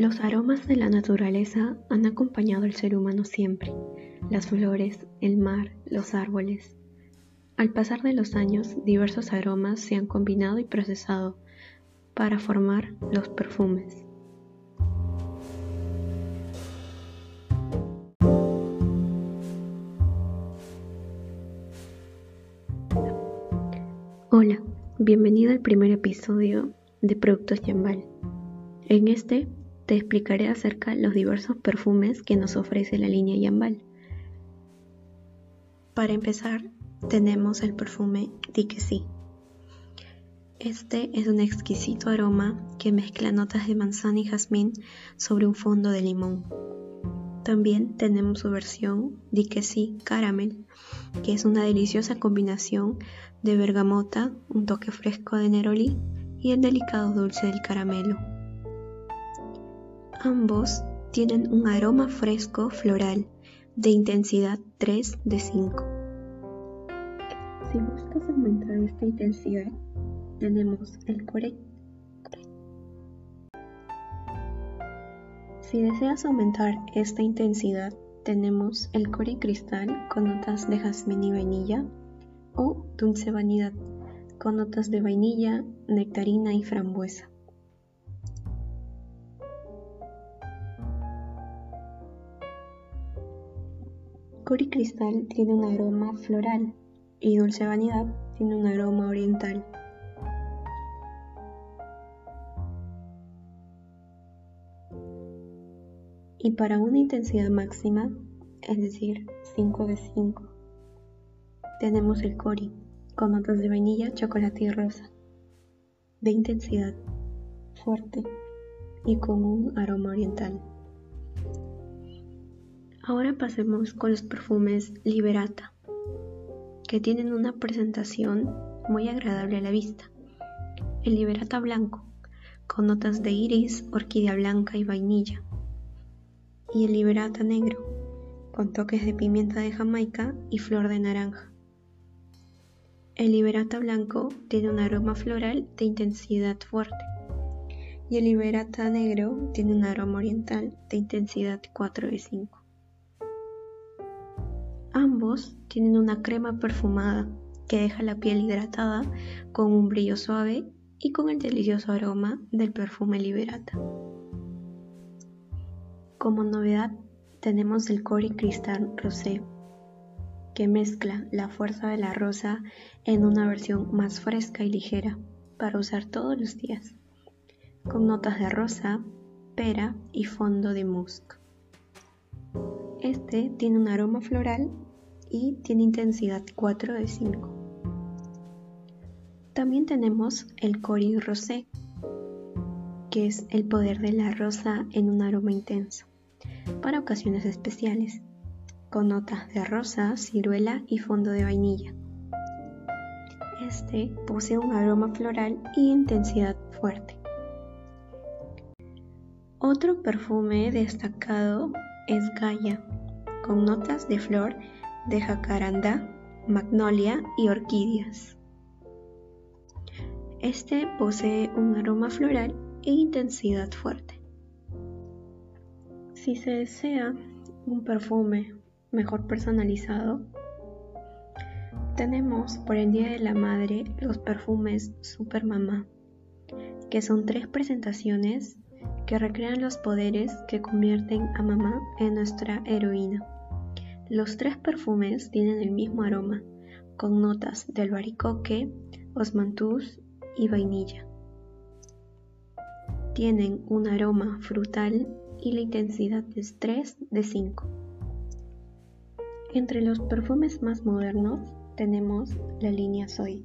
Los aromas de la naturaleza han acompañado al ser humano siempre. Las flores, el mar, los árboles. Al pasar de los años, diversos aromas se han combinado y procesado para formar los perfumes. Hola, bienvenido al primer episodio de Productos Yambal. En este te explicaré acerca los diversos perfumes que nos ofrece la línea Yambal. Para empezar, tenemos el perfume Sí. Este es un exquisito aroma que mezcla notas de manzana y jazmín sobre un fondo de limón. También tenemos su versión Sí Caramel, que es una deliciosa combinación de bergamota, un toque fresco de neroli y el delicado dulce del caramelo. Ambos tienen un aroma fresco floral de intensidad 3 de 5. Si buscas aumentar esta intensidad, tenemos el core. Si deseas aumentar esta intensidad, tenemos el core cristal con notas de jazmín y vainilla o dulce vanidad con notas de vainilla, nectarina y frambuesa. Cori Cristal tiene un aroma floral y Dulce Vanidad tiene un aroma oriental. Y para una intensidad máxima, es decir, 5 de 5, tenemos el Cori con notas de vainilla, chocolate y rosa, de intensidad fuerte y con un aroma oriental. Ahora pasemos con los perfumes Liberata, que tienen una presentación muy agradable a la vista. El Liberata blanco, con notas de iris, orquídea blanca y vainilla. Y el Liberata negro, con toques de pimienta de Jamaica y flor de naranja. El Liberata blanco tiene un aroma floral de intensidad fuerte. Y el Liberata negro tiene un aroma oriental de intensidad 4 de 5. Ambos tienen una crema perfumada que deja la piel hidratada con un brillo suave y con el delicioso aroma del perfume Liberata. Como novedad tenemos el Cori Cristal Rosé, que mezcla la fuerza de la rosa en una versión más fresca y ligera para usar todos los días, con notas de rosa, pera y fondo de musk. Este tiene un aroma floral y tiene intensidad 4 de 5. También tenemos el Cori Rosé, que es el poder de la rosa en un aroma intenso, para ocasiones especiales, con notas de rosa, ciruela y fondo de vainilla. Este posee un aroma floral y intensidad fuerte. Otro perfume destacado es Gaia, con notas de flor de jacaranda, magnolia y orquídeas. Este posee un aroma floral e intensidad fuerte. Si se desea un perfume mejor personalizado, tenemos por el Día de la Madre los perfumes Super Mamá, que son tres presentaciones que recrean los poderes que convierten a mamá en nuestra heroína. Los tres perfumes tienen el mismo aroma, con notas de albaricoque, osmanthus y vainilla. Tienen un aroma frutal y la intensidad es 3 de 5. Entre los perfumes más modernos tenemos la línea Soy.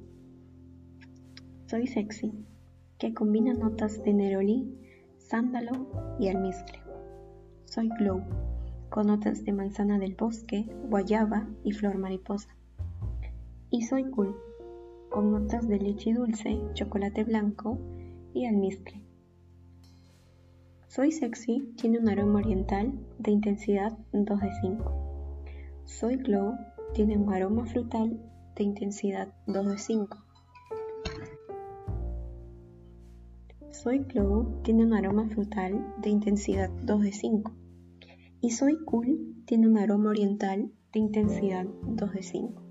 Soy Sexy, que combina notas de neroli, sándalo y almizcle. Soy Glow con notas de manzana del bosque, guayaba y flor mariposa. Y soy cool, con notas de leche dulce, chocolate blanco y almizcle. Soy sexy tiene un aroma oriental de intensidad 2 de 5. Soy glow tiene un aroma frutal de intensidad 2 de 5. Soy Glow tiene un aroma frutal de intensidad 2 de 5 y Soy Cool tiene un aroma oriental de intensidad 2 de 5.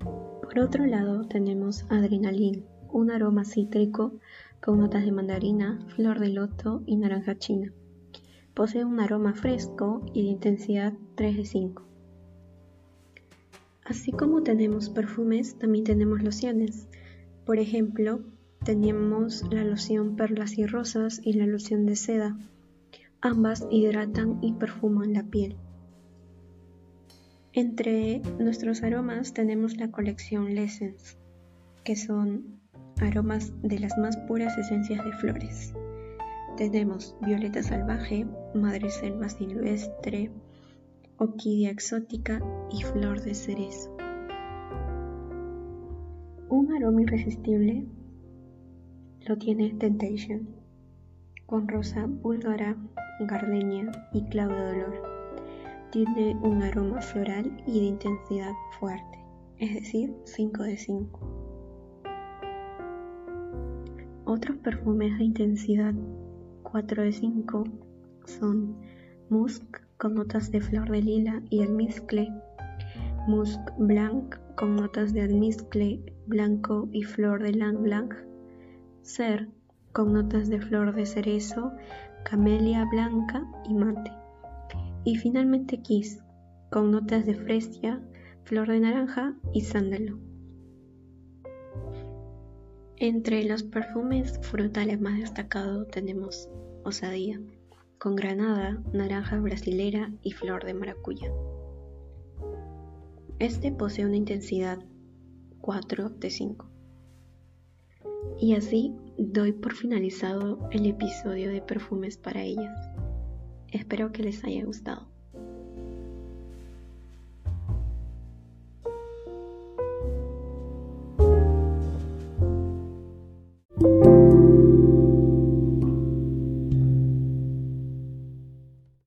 Por otro lado tenemos Adrenalin, un aroma cítrico con notas de mandarina, flor de loto y naranja china. Posee un aroma fresco y de intensidad 3 de 5. Así como tenemos perfumes, también tenemos lociones. Por ejemplo, tenemos la loción perlas y rosas y la loción de seda. Ambas hidratan y perfuman la piel. Entre nuestros aromas tenemos la colección Lessons, que son aromas de las más puras esencias de flores. Tenemos violeta salvaje, madre selva silvestre, orquídea exótica y flor de cerezo. Un aroma irresistible lo tiene Temptation, con rosa búlgara, gardenia y clavo de dolor. Tiene un aroma floral y de intensidad fuerte, es decir, 5 de 5. Otros perfumes de intensidad 4 de 5 son Musk con notas de flor de lila y almizcle, Musk Blanc con notas de almizcle blanco y flor de lang blanc, Ser con notas de flor de cerezo, camelia blanca y mate, y finalmente Kiss con notas de fresia, flor de naranja y sándalo. Entre los perfumes frutales más destacados tenemos Osadía, con granada, naranja brasilera y flor de maracuyá. Este posee una intensidad 4 de 5. Y así doy por finalizado el episodio de perfumes para ellas. Espero que les haya gustado.